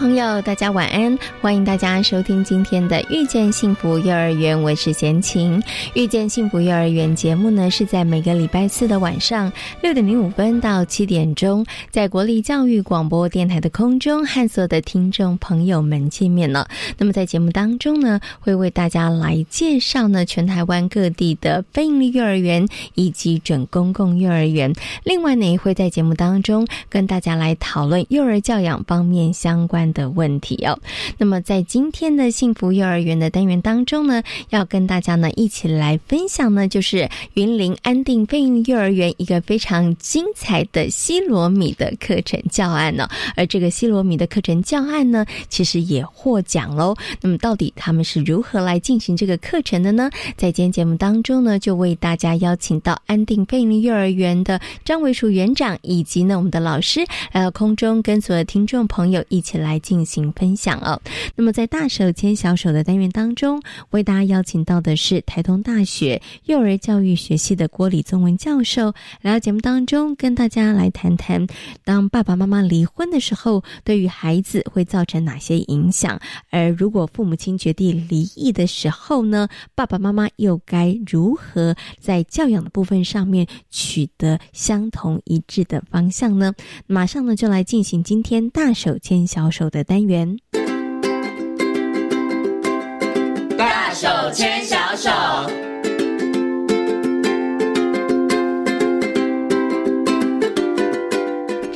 朋友，大家晚安！欢迎大家收听今天的《遇见幸福幼儿园》，我是贤琴。《遇见幸福幼儿园》节目呢，是在每个礼拜四的晚上六点零五分到七点钟，在国立教育广播电台的空中和所有的听众朋友们见面了。那么在节目当中呢，会为大家来介绍呢全台湾各地的非营利幼儿园以及准公共幼儿园。另外呢，也会在节目当中跟大家来讨论幼儿教养方面相关。的问题哦，那么在今天的幸福幼儿园的单元当中呢，要跟大家呢一起来分享呢，就是云林安定飞鹰幼儿园一个非常精彩的西罗米的课程教案呢。而这个西罗米的课程教案呢，其实也获奖喽。那么到底他们是如何来进行这个课程的呢？在今天节目当中呢，就为大家邀请到安定飞鹰幼儿园的张维淑园长以及呢我们的老师来到空中，跟所有听众朋友一起来。进行分享哦。那么在大手牵小手的单元当中，为大家邀请到的是台东大学幼儿教育学系的郭李宗文教授，来到节目当中跟大家来谈谈，当爸爸妈妈离婚的时候，对于孩子会造成哪些影响？而如果父母亲决定离异的时候呢，爸爸妈妈又该如何在教养的部分上面取得相同一致的方向呢？马上呢就来进行今天大手牵小手。的单元，大手牵小手。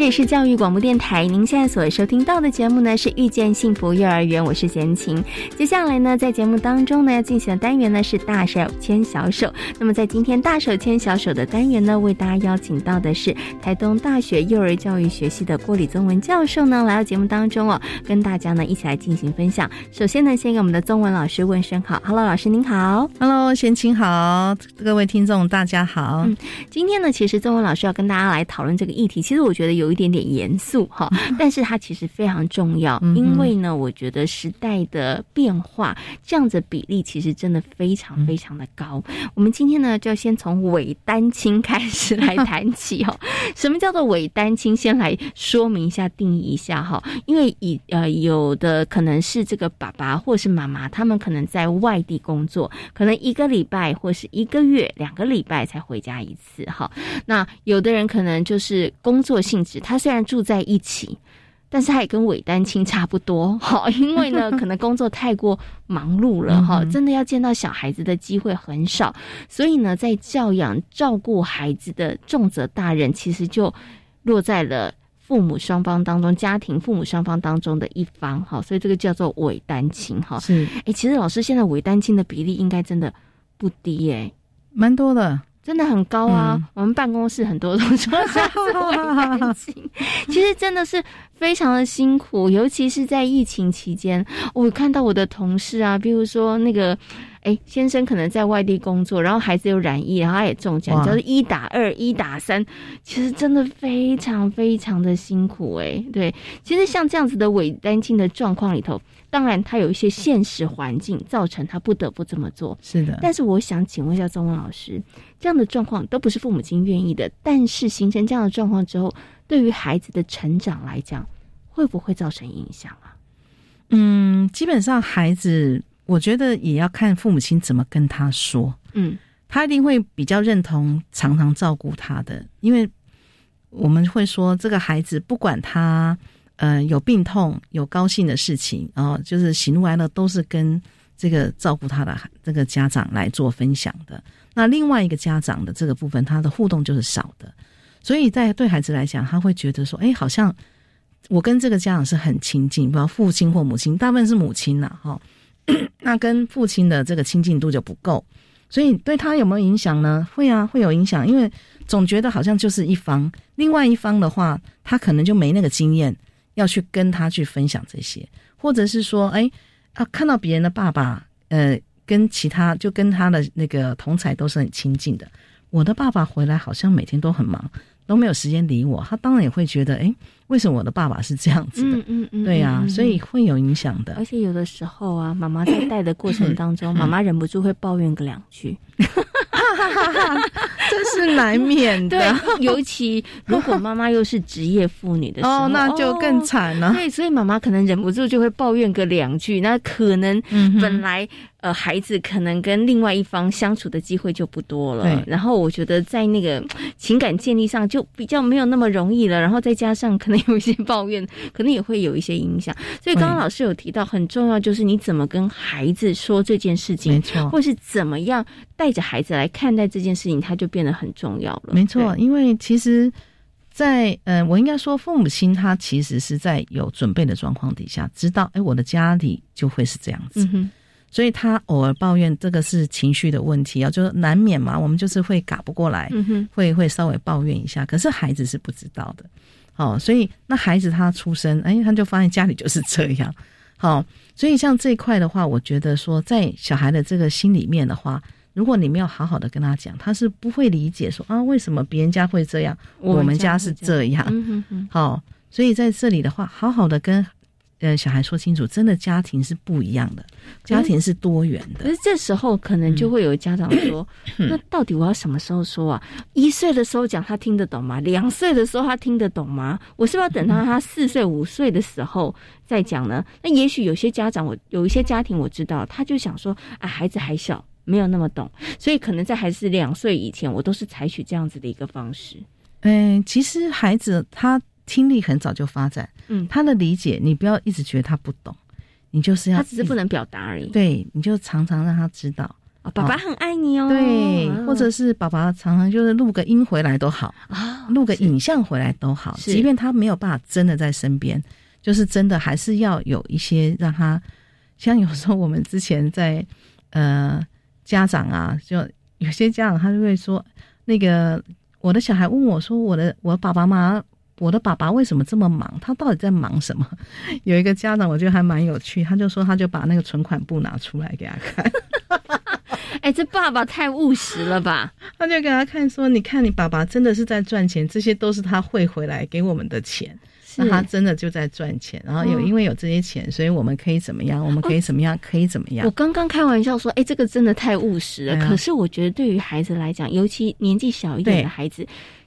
这里是教育广播电台，您现在所收听到的节目呢是遇见幸福幼儿园，我是贤琴。接下来呢，在节目当中呢要进行的单元呢是大手牵小手。那么在今天大手牵小手的单元呢，为大家邀请到的是台东大学幼儿教育学系的郭李宗文教授呢来到节目当中哦，跟大家呢一起来进行分享。首先呢，先给我们的宗文老师问声好，Hello，老师您好，Hello，贤琴好，各位听众大家好。嗯，今天呢，其实宗文老师要跟大家来讨论这个议题，其实我觉得有。一点点严肃哈，但是它其实非常重要，因为呢，我觉得时代的变化，这样子比例其实真的非常非常的高。我们今天呢，就要先从伪单亲开始来谈起哈。什么叫做伪单亲？先来说明一下，定义一下哈。因为以呃，有的可能是这个爸爸或是妈妈，他们可能在外地工作，可能一个礼拜或是一个月、两个礼拜才回家一次哈。那有的人可能就是工作性质。他虽然住在一起，但是他也跟伪单亲差不多，哈，因为呢，可能工作太过忙碌了，哈，真的要见到小孩子的机会很少，所以呢，在教养照顾孩子的重责大人，其实就落在了父母双方当中，家庭父母双方当中的一方，哈，所以这个叫做伪单亲，哈，是，哎，其实老师现在伪单亲的比例应该真的不低，哎，蛮多的。真的很高啊！我们办公室很多都说是伪单亲，其实真的是非常的辛苦，尤其是在疫情期间，我看到我的同事啊，比如说那个。哎，先生可能在外地工作，然后孩子又染疫，然后他也中奖，就是一打二、一打三，其实真的非常非常的辛苦哎。对，其实像这样子的伪单亲的状况里头，当然他有一些现实环境造成他不得不这么做。是的，但是我想请问一下钟文老师，这样的状况都不是父母亲愿意的，但是形成这样的状况之后，对于孩子的成长来讲，会不会造成影响啊？嗯，基本上孩子。我觉得也要看父母亲怎么跟他说，嗯，他一定会比较认同常常照顾他的，因为我们会说这个孩子不管他呃有病痛有高兴的事情，然后就是喜怒哀乐都是跟这个照顾他的这个家长来做分享的。那另外一个家长的这个部分，他的互动就是少的，所以在对孩子来讲，他会觉得说，哎，好像我跟这个家长是很亲近，不知道父亲或母亲，大部分是母亲呐，哈。那跟父亲的这个亲近度就不够，所以对他有没有影响呢？会啊，会有影响，因为总觉得好像就是一方，另外一方的话，他可能就没那个经验要去跟他去分享这些，或者是说，哎啊，看到别人的爸爸，呃，跟其他就跟他的那个同才都是很亲近的，我的爸爸回来好像每天都很忙。都没有时间理我，他当然也会觉得，哎，为什么我的爸爸是这样子的？嗯嗯嗯，对呀，所以会有影响的。而且有的时候啊，妈妈在带的过程当中，妈妈忍不住会抱怨个两句。哈哈哈！这是难免的，尤其如果妈妈又是职业妇女的时候，那就更惨了。对，所以妈妈可能忍不住就会抱怨个两句。那可能本来呃孩子可能跟另外一方相处的机会就不多了。然后我觉得在那个情感建立上就比较没有那么容易了。然后再加上可能有一些抱怨，可能也会有一些影响。所以刚刚老师有提到很重要，就是你怎么跟孩子说这件事情，没错，或是怎么样带着孩子来看。待这件事情，它就变得很重要了。没错，因为其实，在呃，我应该说，父母亲他其实是在有准备的状况底下，知道，哎，我的家里就会是这样子，所以他偶尔抱怨，这个是情绪的问题啊，就是难免嘛，我们就是会嘎不过来，嗯会会稍微抱怨一下。可是孩子是不知道的，哦，所以那孩子他出生，哎，他就发现家里就是这样，好，所以像这一块的话，我觉得说，在小孩的这个心里面的话。如果你没有好好的跟他讲，他是不会理解说啊，为什么别人家会这样，我们家是这样。好，所以在这里的话，好好的跟呃小孩说清楚，真的家庭是不一样的，家庭是多元的。可是这时候可能就会有家长说，那到底我要什么时候说啊？一岁的时候讲他听得懂吗？两岁的时候他听得懂吗？我是不是要等到他四岁五岁的时候再讲呢？那也许有些家长，我有一些家庭我知道，他就想说，啊，孩子还小。没有那么懂，所以可能在孩子两岁以前，我都是采取这样子的一个方式。嗯，其实孩子他听力很早就发展，嗯，他的理解你不要一直觉得他不懂，你就是要他只是不能表达而已。对，你就常常让他知道，爸爸很爱你哦。对，或者是爸爸常常就是录个音回来都好啊，录个影像回来都好，即便他没有办法真的在身边，就是真的还是要有一些让他，像有时候我们之前在呃。家长啊，就有些家长他就会说，那个我的小孩问我说，我的我爸爸妈，我的爸爸为什么这么忙？他到底在忙什么？有一个家长我觉得还蛮有趣，他就说他就把那个存款簿拿出来给他看，哎，这爸爸太务实了吧？他就给他看说，你看你爸爸真的是在赚钱，这些都是他汇回来给我们的钱。那他真的就在赚钱，然后有因为有这些钱，所以我们可以怎么样？我们可以怎么样？可以怎么样？我刚刚开玩笑说，哎，这个真的太务实了。可是我觉得对于孩子来讲，尤其年纪小一点的孩子，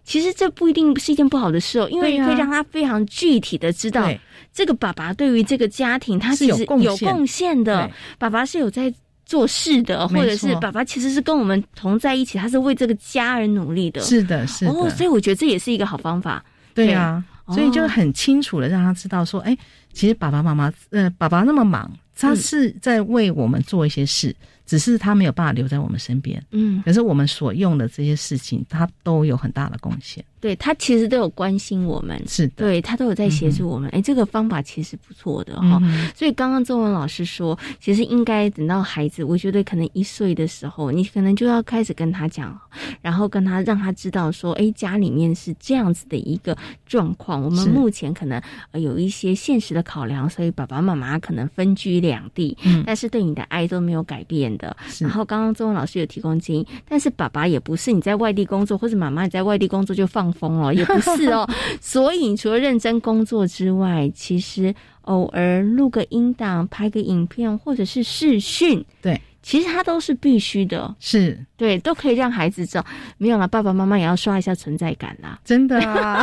其实这不一定是一件不好的事哦，因为可以让他非常具体的知道，这个爸爸对于这个家庭他是有有贡献的，爸爸是有在做事的，或者是爸爸其实是跟我们同在一起，他是为这个家而努力的。是的，是的。哦，所以我觉得这也是一个好方法。对啊。所以就很清楚的让他知道说，哎，其实爸爸妈妈，呃，爸爸那么忙，他是在为我们做一些事，只是他没有办法留在我们身边。嗯，可是我们所用的这些事情，他都有很大的贡献。对他其实都有关心我们，是的对他都有在协助我们。哎，这个方法其实不错的哈。所以刚刚周文老师说，其实应该等到孩子，我觉得可能一岁的时候，你可能就要开始跟他讲，然后跟他让他知道说，哎，家里面是这样子的一个状况。我们目前可能有一些现实的考量，所以爸爸妈妈可能分居两地，嗯，但是对你的爱都没有改变的。然后刚刚周文老师有提供建议，但是爸爸也不是你在外地工作，或者妈妈你在外地工作就放。疯了也不是哦，所以除了认真工作之外，其实偶尔录个音档、拍个影片或者是视讯，对，其实它都是必须的，是。对，都可以让孩子知道。没有了，爸爸妈妈也要刷一下存在感啦，真的啊，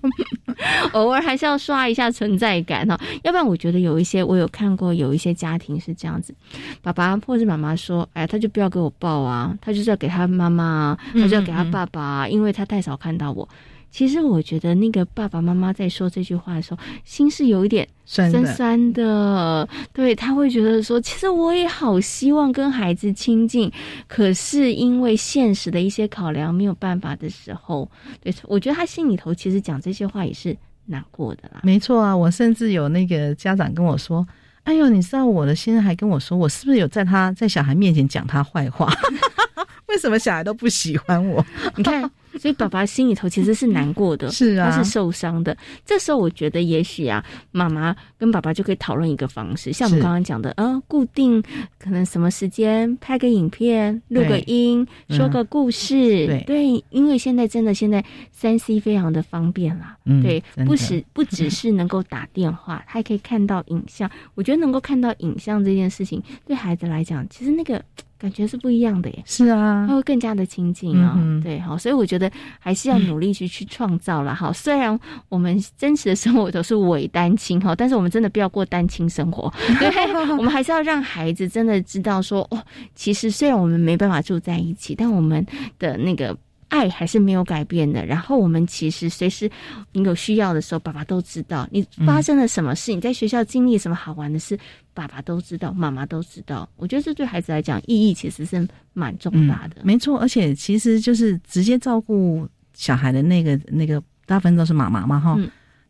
偶尔还是要刷一下存在感哈，要不然我觉得有一些我有看过有一些家庭是这样子，爸爸或者妈妈说，哎，他就不要给我抱啊，他就是要给他妈妈，他就要给他爸爸，因为他太少看到我。其实我觉得那个爸爸妈妈在说这句话的时候，心是有一点酸酸的。对他会觉得说，其实我也好希望跟孩子亲近，可是因为现实的一些考量没有办法的时候，对我觉得他心里头其实讲这些话也是难过的啦。没错啊，我甚至有那个家长跟我说。哎呦，你知道我的先生还跟我说，我是不是有在他在小孩面前讲他坏话？为什么小孩都不喜欢我？你看。所以爸爸心里头其实是难过的，是啊，他是受伤的。这时候我觉得，也许啊，妈妈跟爸爸就可以讨论一个方式，像我们刚刚讲的，呃，固定可能什么时间拍个影片、录个音、说个故事，对，因为现在真的现在三 C 非常的方便啦，对，不是 不只是能够打电话，他还可以看到影像。我觉得能够看到影像这件事情，对孩子来讲，其实那个。感觉是不一样的耶，是啊，他会更加的亲近啊，对，好，所以我觉得还是要努力去去创造了哈。虽然我们真实的生活都是伪单亲哈，但是我们真的不要过单亲生活，对，我们还是要让孩子真的知道说，哦，其实虽然我们没办法住在一起，但我们的那个。爱还是没有改变的。然后我们其实随时你有需要的时候，爸爸都知道你发生了什么事，你在学校经历什么好玩的事，爸爸都知道，妈妈都知道。我觉得这对孩子来讲意义其实是蛮重大的。没错，而且其实就是直接照顾小孩的那个那个大部分都是妈妈嘛哈。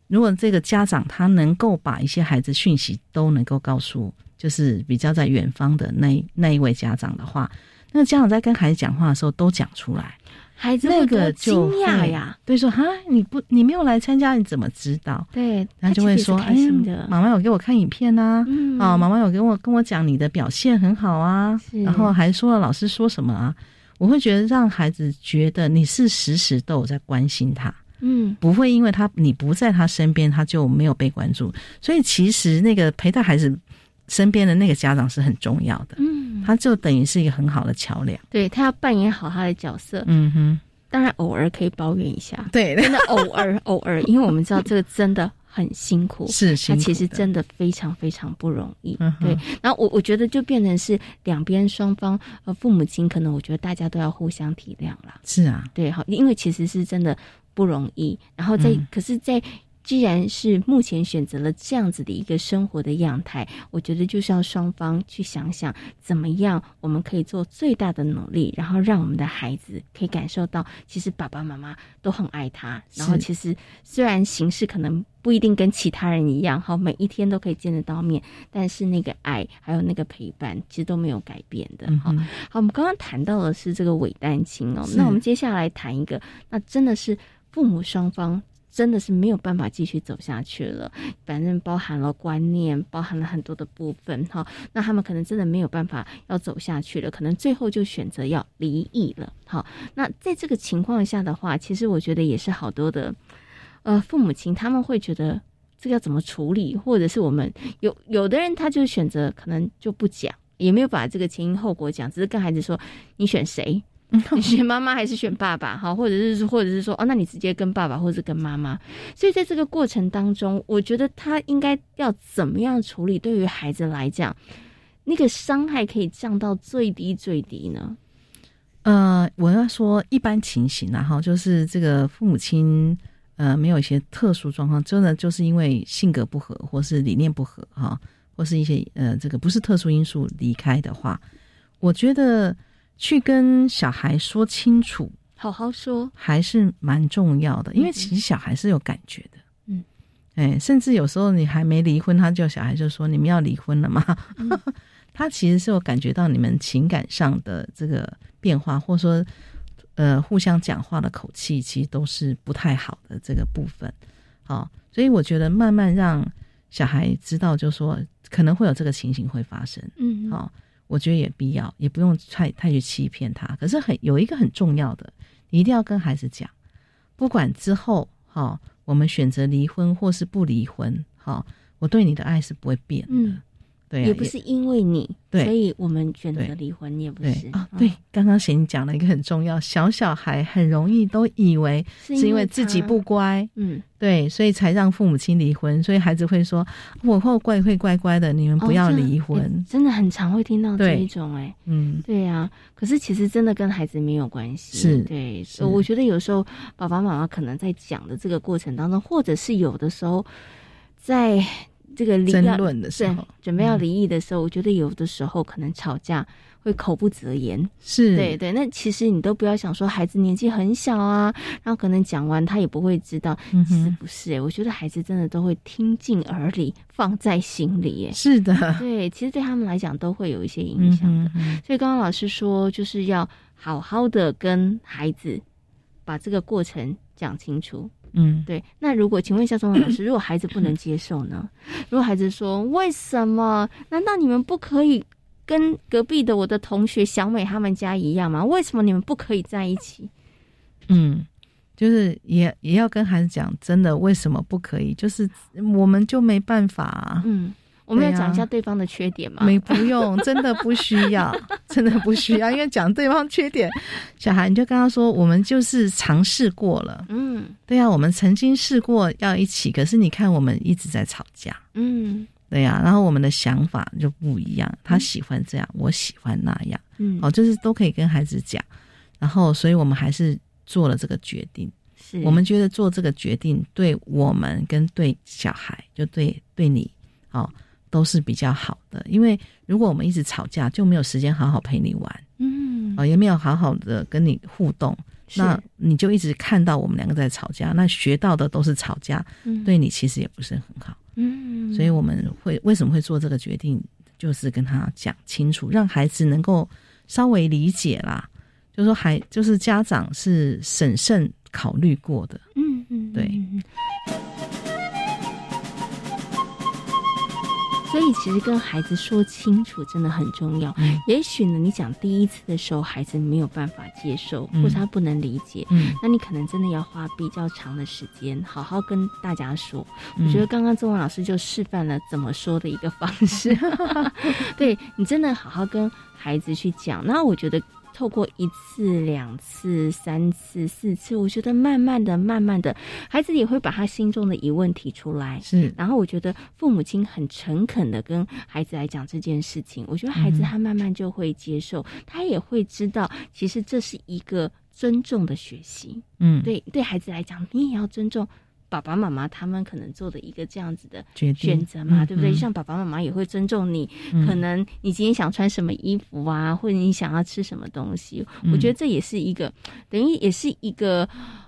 如果这个家长他能够把一些孩子讯息都能够告诉，就是比较在远方的那那一位家长的话，那个家长在跟孩子讲话的时候都讲出来。孩子那个惊讶呀，对说哈，你不你没有来参加，你怎么知道？对，他就会说，哎，妈妈有给我看影片呐，啊，妈妈有给我跟我讲你的表现很好啊，然后还说了老师说什么啊，我会觉得让孩子觉得你是时时都有在关心他，嗯，不会因为他你不在他身边，他就没有被关注，所以其实那个陪在孩子身边的那个家长是很重要的，嗯。他就等于是一个很好的桥梁，对他要扮演好他的角色。嗯哼，当然偶尔可以抱怨一下，对，真的偶尔 偶尔，因为我们知道这个真的很辛苦，是，他其实真的非常非常不容易。对，然后我我觉得就变成是两边双方呃父母亲，可能我觉得大家都要互相体谅啦。是啊，对，好，因为其实是真的不容易。然后在可是，在既然是目前选择了这样子的一个生活的样态，我觉得就是要双方去想想怎么样，我们可以做最大的努力，然后让我们的孩子可以感受到，其实爸爸妈妈都很爱他。然后其实虽然形式可能不一定跟其他人一样，好每一天都可以见得到面，但是那个爱还有那个陪伴，其实都没有改变的。好，好，我们刚刚谈到的是这个伪单亲哦，那我们接下来谈一个，那真的是父母双方。真的是没有办法继续走下去了，反正包含了观念，包含了很多的部分哈。那他们可能真的没有办法要走下去了，可能最后就选择要离异了。好，那在这个情况下的话，其实我觉得也是好多的，呃，父母亲他们会觉得这个要怎么处理，或者是我们有有的人他就选择可能就不讲，也没有把这个前因后果讲，只是跟孩子说你选谁。你选妈妈还是选爸爸？哈，或者是或者是说，哦，那你直接跟爸爸，或者是跟妈妈。所以在这个过程当中，我觉得他应该要怎么样处理？对于孩子来讲，那个伤害可以降到最低最低呢？呃，我要说一般情形，然后就是这个父母亲呃没有一些特殊状况，真的就是因为性格不合，或是理念不合，哈，或是一些呃这个不是特殊因素离开的话，我觉得。去跟小孩说清楚，好好说，还是蛮重要的。因为其实小孩是有感觉的，嗯，哎，甚至有时候你还没离婚，他就小孩就说：“你们要离婚了吗？” 他其实是有感觉到你们情感上的这个变化，或者说，呃，互相讲话的口气，其实都是不太好的这个部分。好，所以我觉得慢慢让小孩知道，就说可能会有这个情形会发生，嗯，好。我觉得也必要，也不用太太去欺骗他。可是很有一个很重要的，你一定要跟孩子讲，不管之后哈，我们选择离婚或是不离婚，哈，我对你的爱是不会变的。对，也不是因为你，所以我们选择离婚，也不是啊。对，刚刚贤讲了一个很重要，小小孩很容易都以为是因为自己不乖，嗯，对，所以才让父母亲离婚。所以孩子会说：“我会乖，会乖乖的，你们不要离婚。”真的很常会听到这一种，哎，嗯，对呀。可是其实真的跟孩子没有关系，是对。我觉得有时候爸爸妈妈可能在讲的这个过程当中，或者是有的时候在。这个离争论的时候，准备要离异的时候，我觉得有的时候可能吵架会口不择言。是对对，那其实你都不要想说孩子年纪很小啊，然后可能讲完他也不会知道，其实不是。我觉得孩子真的都会听进耳里，放在心里。是的，对，其实对他们来讲都会有一些影响的。所以刚刚老师说，就是要好好的跟孩子把这个过程讲清楚。嗯，对。那如果请问一下钟老师，如果孩子不能接受呢？如果孩子说为什么？难道你们不可以跟隔壁的我的同学小美他们家一样吗？为什么你们不可以在一起？嗯，就是也也要跟孩子讲，真的为什么不可以？就是我们就没办法。嗯。我们要讲一下对方的缺点吗？没，不用，真的不需要，真的不需要。因为讲对方缺点，小孩你就跟他说，我们就是尝试过了。嗯，对呀，我们曾经试过要一起，可是你看我们一直在吵架。嗯，对呀，然后我们的想法就不一样，他喜欢这样，我喜欢那样。嗯，哦，就是都可以跟孩子讲，然后，所以我们还是做了这个决定。是我们觉得做这个决定对我们跟对小孩，就对对你，哦。都是比较好的，因为如果我们一直吵架，就没有时间好好陪你玩，嗯，哦，也没有好好的跟你互动，那你就一直看到我们两个在吵架，那学到的都是吵架，对你其实也不是很好，嗯，所以我们会为什么会做这个决定，就是跟他讲清楚，让孩子能够稍微理解啦，就说孩就是家长是审慎考虑过的，嗯嗯，对。所以，其实跟孩子说清楚真的很重要。也许呢，你讲第一次的时候，孩子没有办法接受，或者他不能理解，那你可能真的要花比较长的时间，好好跟大家说。我觉得刚刚中文老师就示范了怎么说的一个方式。对你真的好好跟孩子去讲，那我觉得。透过一次、两次、三次、四次，我觉得慢慢的、慢慢的，孩子也会把他心中的疑问提出来。是，然后我觉得父母亲很诚恳的跟孩子来讲这件事情，我觉得孩子他慢慢就会接受，他也会知道，其实这是一个尊重的学习。嗯，对，对孩子来讲，你也要尊重。爸爸妈妈他们可能做的一个这样子的选择嘛，对不对？像爸爸妈妈也会尊重你，可能你今天想穿什么衣服啊，或者你想要吃什么东西，我觉得这也是一个等于也是一个。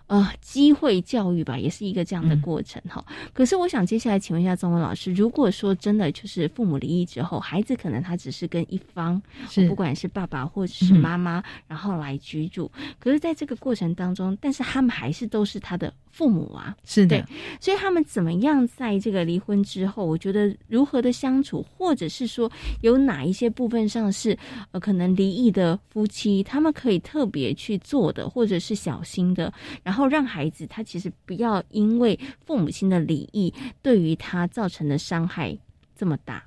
呃，机会教育吧，也是一个这样的过程哈。可是，我想接下来请问一下中文老师，如果说真的就是父母离异之后，孩子可能他只是跟一方，不管是爸爸或者是妈妈，然后来居住。可是，在这个过程当中，但是他们还是都是他的父母啊，是的。所以，他们怎么样在这个离婚之后，我觉得如何的相处，或者是说有哪一些部分上是呃可能离异的夫妻，他们可以特别去做的，或者是小心的，然后。后让孩子他其实不要因为父母亲的离异对于他造成的伤害这么大。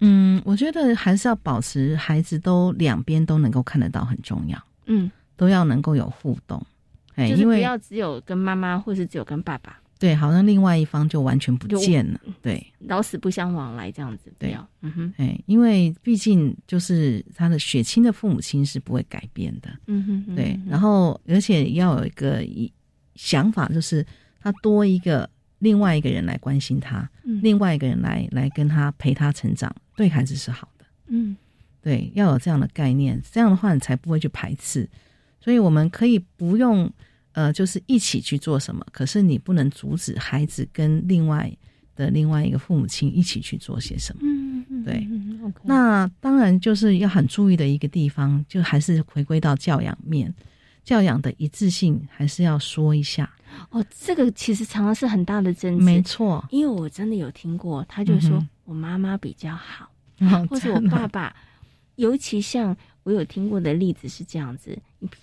嗯，我觉得还是要保持孩子都两边都能够看得到很重要。嗯，都要能够有互动。哎，因为不要只有跟妈妈，或是只有跟爸爸。对，好像另外一方就完全不见了，对，老死不相往来这样子，对，嗯哼，哎，因为毕竟就是他的血亲的父母亲是不会改变的，嗯哼，对，然后而且要有一个一想法，就是他多一个另外一个人来关心他，另外一个人来来跟他陪他成长，对孩子是好的，嗯，对，要有这样的概念，这样的话你才不会去排斥，所以我们可以不用。呃，就是一起去做什么，可是你不能阻止孩子跟另外的另外一个父母亲一起去做些什么。嗯嗯，对。那当然就是要很注意的一个地方，就还是回归到教养面，教养的一致性还是要说一下。哦，这个其实常常是很大的争执。没错，因为我真的有听过，他就说我妈妈比较好，或者我爸爸，尤其像。我有听过的例子是这样子，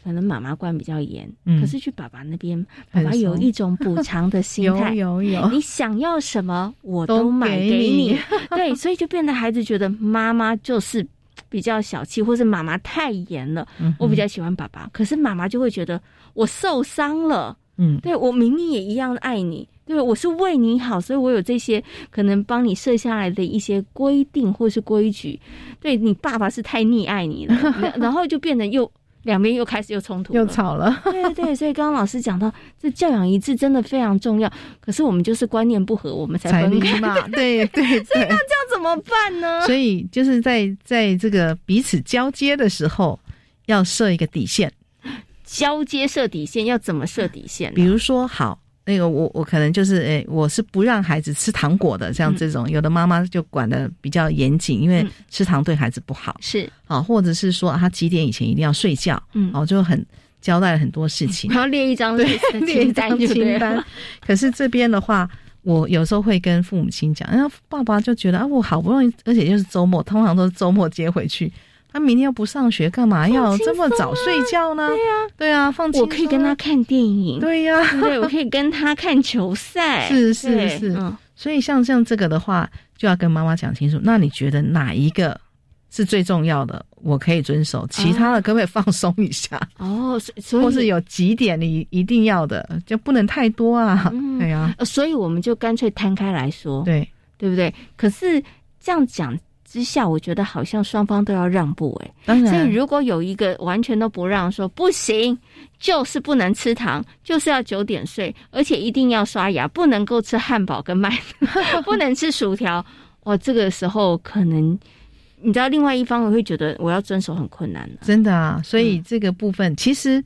可能妈妈管比较严，可是去爸爸那边，爸爸有一种补 偿的心态，有有有，你想要什么我都买给你，对，所以就变得孩子觉得妈妈就是比较小气，或是妈妈太严了，我比较喜欢爸爸，可是妈妈就会觉得我受伤了，嗯，对我明明也一样爱你。对，我是为你好，所以我有这些可能帮你设下来的一些规定或是规矩。对你爸爸是太溺爱你了，然后就变得又两边又开始又冲突，又吵了。对对，所以刚刚老师讲到，这教养一致真的非常重要。可是我们就是观念不合，我们才分开嘛。对 对对，那这样怎么办呢？所以就是在在这个彼此交接的时候，要设一个底线。交接设底线要怎么设底线？比如说，好。那个我我可能就是诶，我是不让孩子吃糖果的，像这种有的妈妈就管的比较严谨，因为吃糖对孩子不好。是啊，或者是说他几点以前一定要睡觉，嗯，哦，就很交代了很多事情，然后列一张对 列一张清单。可是这边的话，我有时候会跟父母亲讲，然后爸爸就觉得啊，我好不容易，而且就是周末，通常都是周末接回去。他明天要不上学，干嘛要这么早睡觉呢？对呀，对啊，放我可以跟他看电影，对呀，对，我可以跟他看球赛，是是是。所以像像这个的话，就要跟妈妈讲清楚。那你觉得哪一个是最重要的？我可以遵守，其他的可不可以放松一下？哦，所以或是有几点你一定要的，就不能太多啊？对呀，所以我们就干脆摊开来说，对对不对？可是这样讲。之下，我觉得好像双方都要让步哎，当然，所以如果有一个完全都不让，说不行，就是不能吃糖，就是要九点睡，而且一定要刷牙，不能够吃汉堡跟麦，不能吃薯条，哇，这个时候可能你知道，另外一方我会觉得我要遵守很困难的，真的啊，所以这个部分其实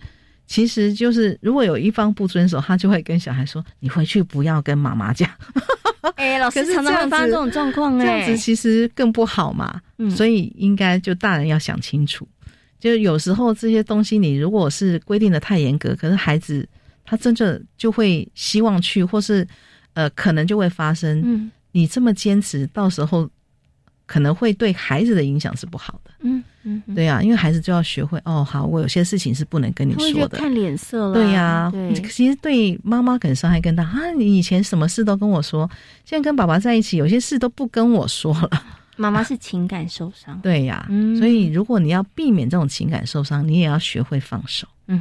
其实就是如果有一方不遵守，他就会跟小孩说：“你回去不要跟妈妈讲。”哎，老师常常会发生这种状况，哎，这样子其实更不好嘛。嗯，所以应该就大人要想清楚，就有时候这些东西你如果是规定的太严格，可是孩子他真正就会希望去，或是呃，可能就会发生。嗯，你这么坚持，到时候。可能会对孩子的影响是不好的，嗯嗯，对呀，因为孩子就要学会哦，好，我有些事情是不能跟你说的，看脸色了，对呀，其实对妈妈可能伤害更大啊！你以前什么事都跟我说，现在跟爸爸在一起，有些事都不跟我说了。妈妈是情感受伤，对呀，所以如果你要避免这种情感受伤，你也要学会放手。嗯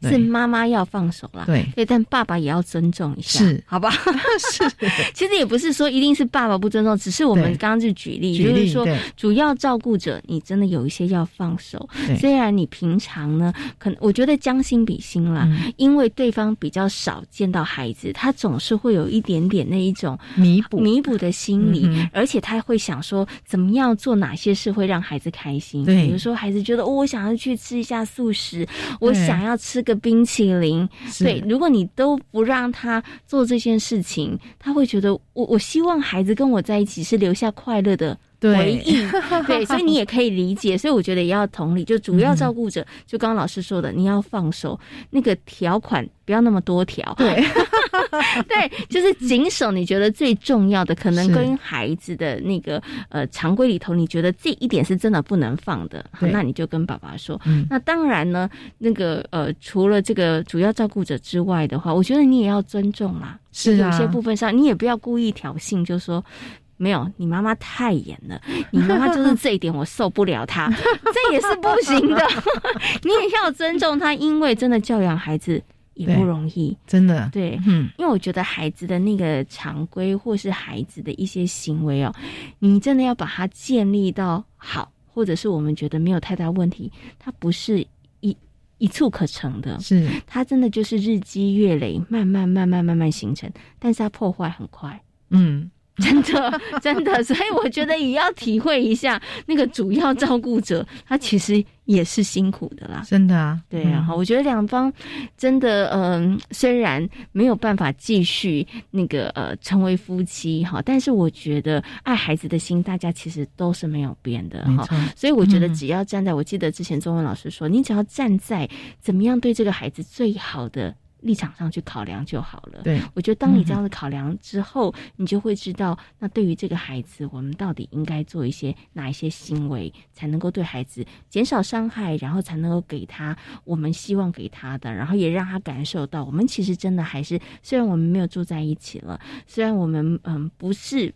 哼，是妈妈要放手啦，对，对，但爸爸也要尊重一下，是，好吧？是，其实也不是说一定是爸爸不尊重，只是我们刚刚就举例，就是说主要照顾者，你真的有一些要放手。虽然你平常呢，可能我觉得将心比心啦，因为对方比较少见到孩子，他总是会有一点点那一种弥补。弥补的心理，而且他会想说，怎么样做哪些事会让孩子开心？对，比如说孩子觉得，哦，我想要去吃一下素食，我。想要吃个冰淇淋，对，如果你都不让他做这件事情，他会觉得我我希望孩子跟我在一起是留下快乐的回忆，对，所以你也可以理解，所以我觉得也要同理，就主要照顾者，就刚刚老师说的，你要放手那个条款。不要那么多条，对，对，就是谨守。你觉得最重要的，可能跟孩子的那个呃常规里头，你觉得这一点是真的不能放的，那你就跟爸爸说。那当然呢，那个呃，除了这个主要照顾者之外的话，我觉得你也要尊重啦。是有些部分上，你也不要故意挑衅，就说没有，你妈妈太严了，你妈妈就是这一点我受不了，她 这也是不行的。你也要尊重她，因为真的教养孩子。也不容易，真的。对，嗯，因为我觉得孩子的那个常规，或是孩子的一些行为哦，你真的要把它建立到好，或者是我们觉得没有太大问题，它不是一一蹴可成的，是它真的就是日积月累，慢慢慢慢慢慢形成，但是它破坏很快，嗯。真的，真的，所以我觉得也要体会一下那个主要照顾者，他其实也是辛苦的啦。真的啊，对啊，我觉得两方真的，嗯，虽然没有办法继续那个呃成为夫妻哈，但是我觉得爱孩子的心，大家其实都是没有变的哈。所以我觉得只要站在我记得之前中文老师说，你只要站在怎么样对这个孩子最好的。立场上去考量就好了。对，我觉得当你这样子考量之后，你就会知道，那对于这个孩子，我们到底应该做一些哪一些行为，才能够对孩子减少伤害，然后才能够给他我们希望给他的，然后也让他感受到，我们其实真的还是，虽然我们没有住在一起了，虽然我们嗯不是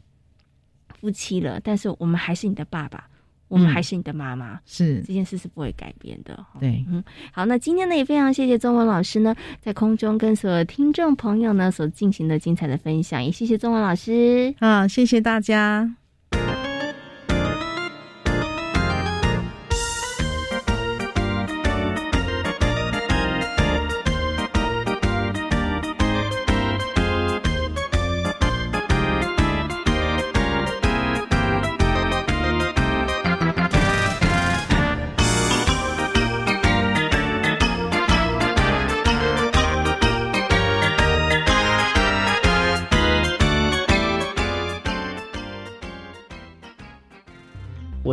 夫妻了，但是我们还是你的爸爸。我们还是你的妈妈，是这件事是不会改变的。对，嗯，好，那今天呢也非常谢谢中文老师呢，在空中跟所有听众朋友呢所进行的精彩的分享，也谢谢中文老师。啊，谢谢大家。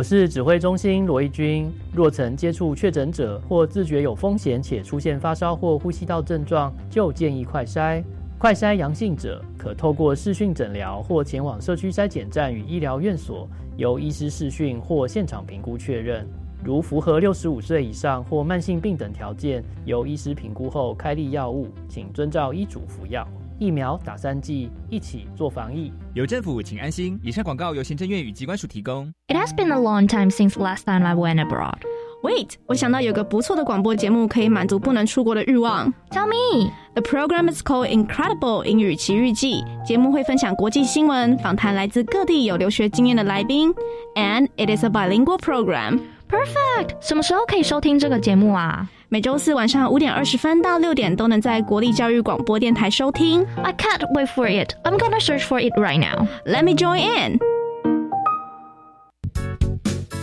我是指挥中心罗义军。若曾接触确诊者或自觉有风险且出现发烧或呼吸道症状，就建议快筛。快筛阳性者可透过视讯诊疗或前往社区筛检站与医疗院所，由医师视讯或现场评估确认。如符合六十五岁以上或慢性病等条件，由医师评估后开立药物，请遵照医嘱服药。疫苗打三剂，一起做防疫。有政府，请安心。以上广告由行政院与机关署提供。It has been a long time since last time I went abroad. Wait，我想到有个不错的广播节目可以满足不能出国的欲望。Tell me. The program is called Incredible 英语奇遇记。节目会分享国际新闻，访谈来自各地有留学经验的来宾。And it is a bilingual program. Perfect. 什么时候可以收听这个节目啊？每周四晚上五点二十分到六点都能在国立教育广播电台收听。I can't wait for it. I'm gonna search for it right now. Let me join in.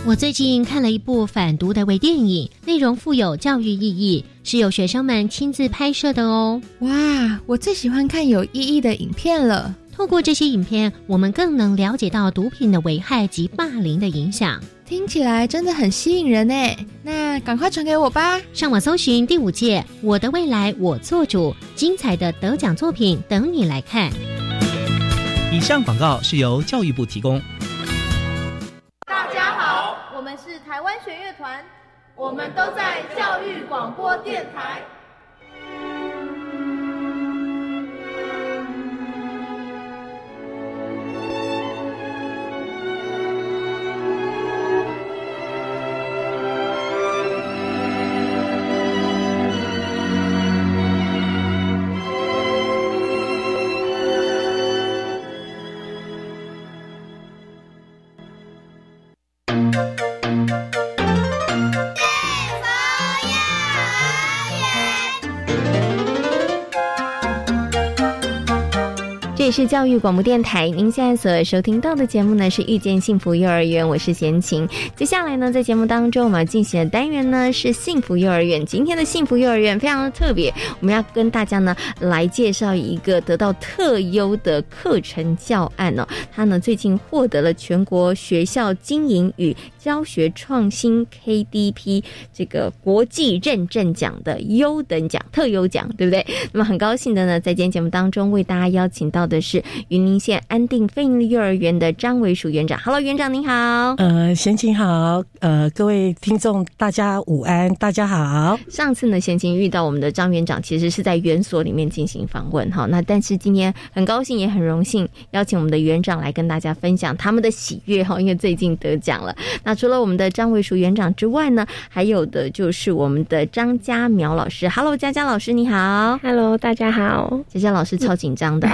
我最近看了一部反毒的微电影，内容富有教育意义，是由学生们亲自拍摄的哦。哇，我最喜欢看有意义的影片了。透过这些影片，我们更能了解到毒品的危害及霸凌的影响。听起来真的很吸引人呢，那赶快传给我吧！上网搜寻第五届《我的未来我做主》，精彩的得奖作品等你来看。以上广告是由教育部提供。大家好，我们是台湾弦乐团，我们都在教育广播电台。是教育广播电台，您现在所收听到的节目呢是遇见幸福幼儿园，我是贤琴。接下来呢，在节目当中我们要进行的单元呢是幸福幼儿园。今天的幸福幼儿园非常的特别，我们要跟大家呢来介绍一个得到特优的课程教案哦。他呢最近获得了全国学校经营与教学创新 KDP 这个国际认证奖的优等奖、特优奖，对不对？那么很高兴的呢，在今天节目当中为大家邀请到的。是云林县安定非营利幼儿园的张维淑园长。Hello，园长您好。呃，贤琴好。呃，各位听众大家午安，大家好。上次呢，贤琴遇到我们的张园长，其实是在园所里面进行访问哈。那但是今天很高兴，也很荣幸邀请我们的园长来跟大家分享他们的喜悦哈，因为最近得奖了。那除了我们的张维淑园长之外呢，还有的就是我们的张家苗老师。Hello，佳佳老师你好。Hello，大家好。佳佳老师超紧张的。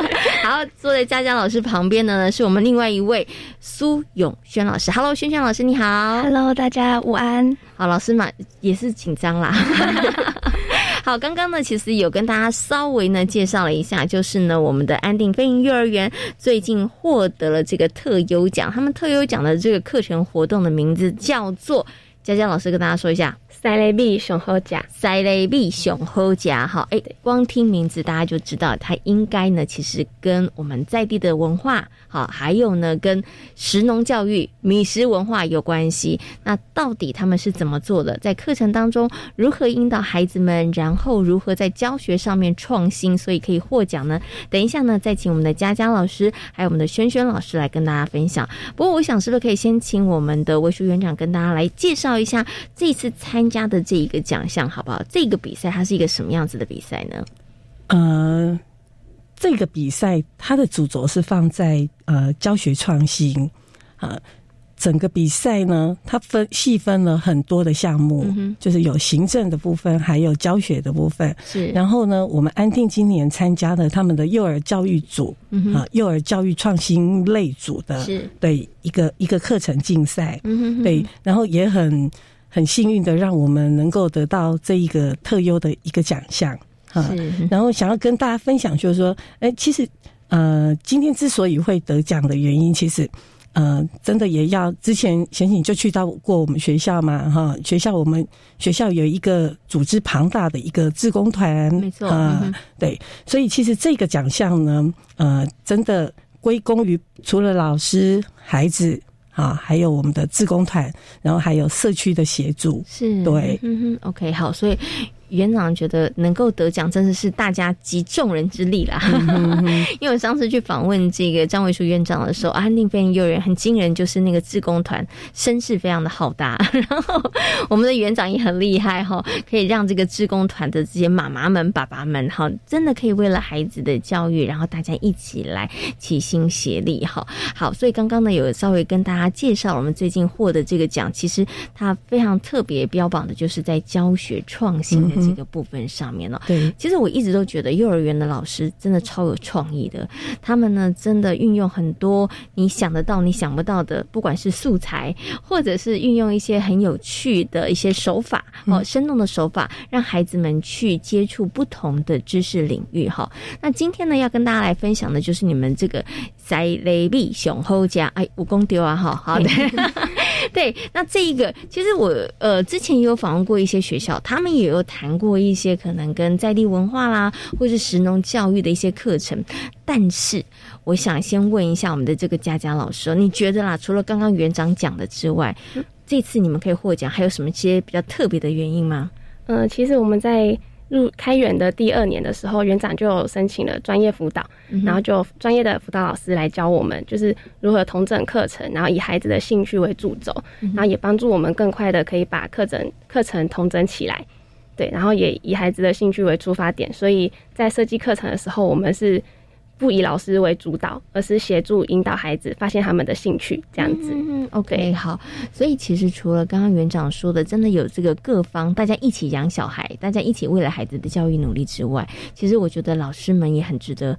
好，坐在佳佳老师旁边的呢，是我们另外一位苏永轩老师。Hello，轩轩老师，你好。Hello，大家午安。好，老师嘛也是紧张啦。好，刚刚呢，其实有跟大家稍微呢介绍了一下，就是呢，我们的安定飞行幼儿园最近获得了这个特优奖，他们特优奖的这个课程活动的名字叫做，佳佳老师跟大家说一下。塞雷比熊猴甲，塞雷比熊猴甲，哈，哎，光听名字大家就知道，它应该呢，其实跟我们在地的文化，好，还有呢，跟食农教育、米食文化有关系。那到底他们是怎么做的？在课程当中如何引导孩子们，然后如何在教学上面创新，所以可以获奖呢？等一下呢，再请我们的佳佳老师，还有我们的轩轩老师来跟大家分享。不过，我想是不是可以先请我们的魏书园长跟大家来介绍一下这次参。加的这一个奖项好不好？这个比赛它是一个什么样子的比赛呢？呃，这个比赛它的主轴是放在呃教学创新啊。整个比赛呢，它分细分了很多的项目，就是有行政的部分，还有教学的部分。是，然后呢，我们安定今年参加了他们的幼儿教育组啊，幼儿教育创新类组的，是对一个一个课程竞赛。嗯哼对，然后也很。很幸运的，让我们能够得到这一个特优的一个奖项啊。然后想要跟大家分享，就是说，哎，其实呃，今天之所以会得奖的原因，其实呃，真的也要之前贤贤就去到过我们学校嘛，哈，学校我们学校有一个组织庞大的一个志工团，没错啊，对，所以其实这个奖项呢，呃，真的归功于除了老师、孩子。啊，还有我们的志工团，然后还有社区的协助，是。对，嗯哼，OK，好，所以。园长觉得能够得奖，真的是大家集众人之力啦。因为我上次去访问这个张维树院长的时候，啊，那边幼儿园很惊人，就是那个志工团声势非常的浩大。然后我们的园长也很厉害哈，可以让这个志工团的这些妈妈们、爸爸们哈，真的可以为了孩子的教育，然后大家一起来齐心协力哈。好，所以刚刚呢有稍微跟大家介绍我们最近获得这个奖，其实它非常特别标榜的就是在教学创新的。这个部分上面了，对，其实我一直都觉得幼儿园的老师真的超有创意的，他们呢真的运用很多你想得到、你想不到的，不管是素材，或者是运用一些很有趣的一些手法哦，生动的手法，让孩子们去接触不同的知识领域哈。那今天呢，要跟大家来分享的就是你们这个在雷比熊后家哎，武功丢啊哈，好的。对，那这一个其实我呃之前也有访问过一些学校，他们也有谈过一些可能跟在地文化啦，或是实农教育的一些课程。但是我想先问一下我们的这个佳佳老师，你觉得啦，除了刚刚园长讲的之外，这次你们可以获奖，还有什么些比较特别的原因吗？嗯，其实我们在。入开园的第二年的时候，园长就有申请了专业辅导，然后就专业的辅导老师来教我们，就是如何同整课程，然后以孩子的兴趣为主轴，然后也帮助我们更快的可以把课程课程同整起来，对，然后也以孩子的兴趣为出发点，所以在设计课程的时候，我们是。不以老师为主导，而是协助引导孩子发现他们的兴趣，这样子。嗯，OK，好。所以其实除了刚刚园长说的，真的有这个各方大家一起养小孩，大家一起为了孩子的教育努力之外，其实我觉得老师们也很值得。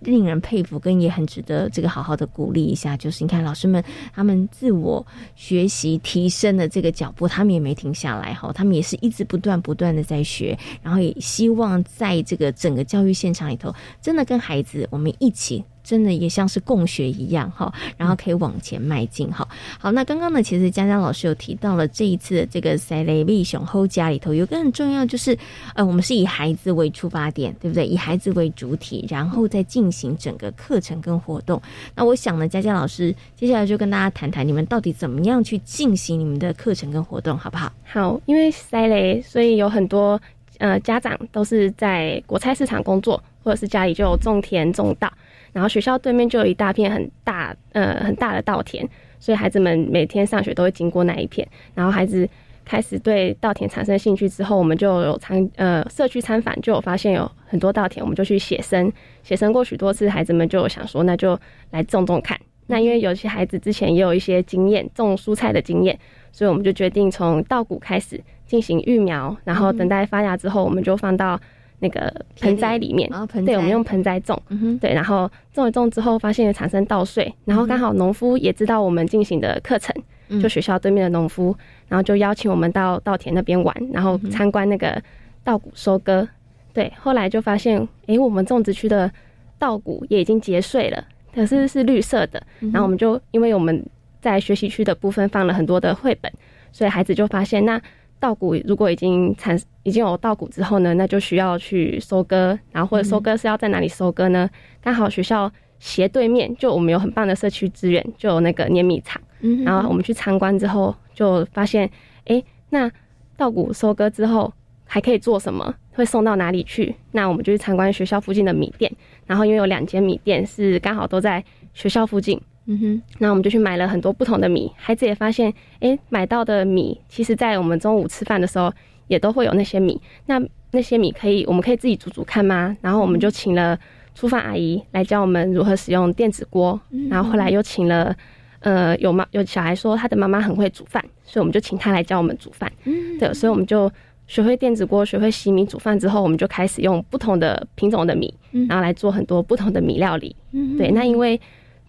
令人佩服，跟也很值得这个好好的鼓励一下。就是你看，老师们他们自我学习提升的这个脚步，他们也没停下来哈，他们也是一直不断不断的在学，然后也希望在这个整个教育现场里头，真的跟孩子我们一起。真的也像是共学一样哈，然后可以往前迈进哈。好，那刚刚呢，其实佳佳老师有提到了这一次的这个塞雷利熊后家里头有个很重要，就是呃，我们是以孩子为出发点，对不对？以孩子为主体，然后再进行整个课程跟活动。那我想呢，佳佳老师接下来就跟大家谈谈，你们到底怎么样去进行你们的课程跟活动，好不好？好，因为塞雷，所以有很多呃家长都是在国菜市场工作，或者是家里就有种田种稻。然后学校对面就有一大片很大呃很大的稻田，所以孩子们每天上学都会经过那一片。然后孩子开始对稻田产生兴趣之后，我们就有参呃社区参访，就有发现有很多稻田，我们就去写生，写生过许多次，孩子们就有想说那就来种种看。那因为有些孩子之前也有一些经验种蔬菜的经验，所以我们就决定从稻谷开始进行育苗，然后等待发芽之后，我们就放到。那个盆栽里。面，对，我们用盆栽种，对，然后种一种之后，发现产生稻穗，然后刚好农夫也知道我们进行的课程，就学校对面的农夫，然后就邀请我们到稻田那边玩，然后参观那个稻谷收割，对，后来就发现，哎，我们种植区的稻谷也已经结穗了，可是是绿色的，然后我们就因为我们在学习区的部分放了很多的绘本，所以孩子就发现那。稻谷如果已经产已经有稻谷之后呢，那就需要去收割，然后或者收割是要在哪里收割呢？刚好学校斜对面就我们有很棒的社区资源，就有那个碾米厂，然后我们去参观之后就发现，哎，那稻谷收割之后还可以做什么？会送到哪里去？那我们就去参观学校附近的米店，然后因为有两间米店是刚好都在学校附近。嗯哼，那我们就去买了很多不同的米，孩子也发现，哎，买到的米，其实在我们中午吃饭的时候也都会有那些米。那那些米可以，我们可以自己煮煮看吗？然后我们就请了厨房阿姨来教我们如何使用电子锅。然后后来又请了，呃，有妈有小孩说他的妈妈很会煮饭，所以我们就请他来教我们煮饭。嗯，对，所以我们就学会电子锅，学会洗米煮饭之后，我们就开始用不同的品种的米，然后来做很多不同的米料理。嗯，对，那因为。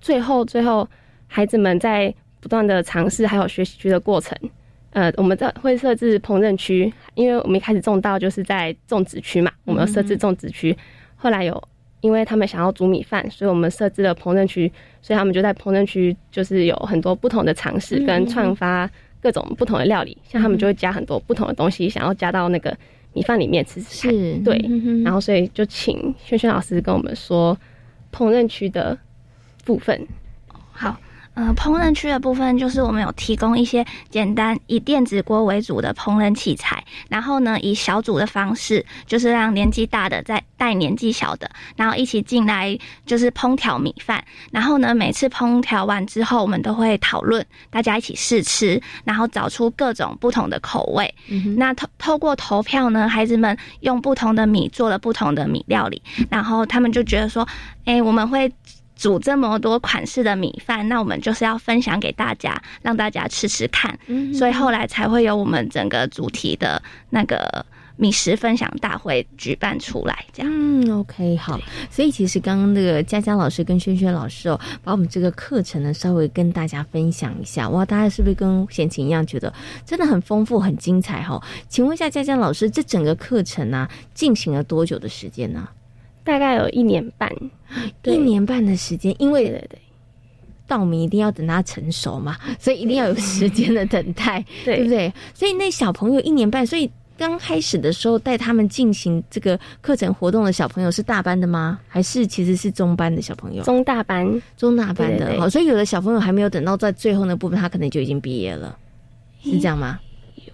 最后，最后，孩子们在不断的尝试还有学习区的过程，呃，我们在会设置烹饪区，因为我们一开始种稻就是在种植区嘛，我们要设置种植区。后来有，因为他们想要煮米饭，所以我们设置了烹饪区，所以他们就在烹饪区就是有很多不同的尝试跟创发各种不同的料理，像他们就会加很多不同的东西，想要加到那个米饭里面吃吃看。对，然后所以就请轩轩老师跟我们说烹饪区的。部分好，呃，烹饪区的部分就是我们有提供一些简单以电子锅为主的烹饪器材，然后呢，以小组的方式，就是让年纪大的在带年纪小的，然后一起进来就是烹调米饭，然后呢，每次烹调完之后，我们都会讨论，大家一起试吃，然后找出各种不同的口味。那透透过投票呢，孩子们用不同的米做了不同的米料理，然后他们就觉得说，哎，我们会。煮这么多款式的米饭，那我们就是要分享给大家，让大家吃吃看。嗯所以后来才会有我们整个主题的那个米食分享大会举办出来。这样，嗯，OK，好。所以其实刚刚那个佳佳老师跟萱萱老师哦，把我们这个课程呢稍微跟大家分享一下。哇，大家是不是跟贤琴一样觉得真的很丰富、很精彩？哈，请问一下佳佳老师，这整个课程呢进行了多久的时间呢？大概有一年半，一年半的时间，因为对对，稻米一定要等它成熟嘛，所以一定要有时间的等待，对不对？所以那小朋友一年半，所以刚开始的时候带他们进行这个课程活动的小朋友是大班的吗？还是其实是中班的小朋友？中大班，中大班的。好，所以有的小朋友还没有等到在最后那部分，他可能就已经毕业了，是这样吗？有，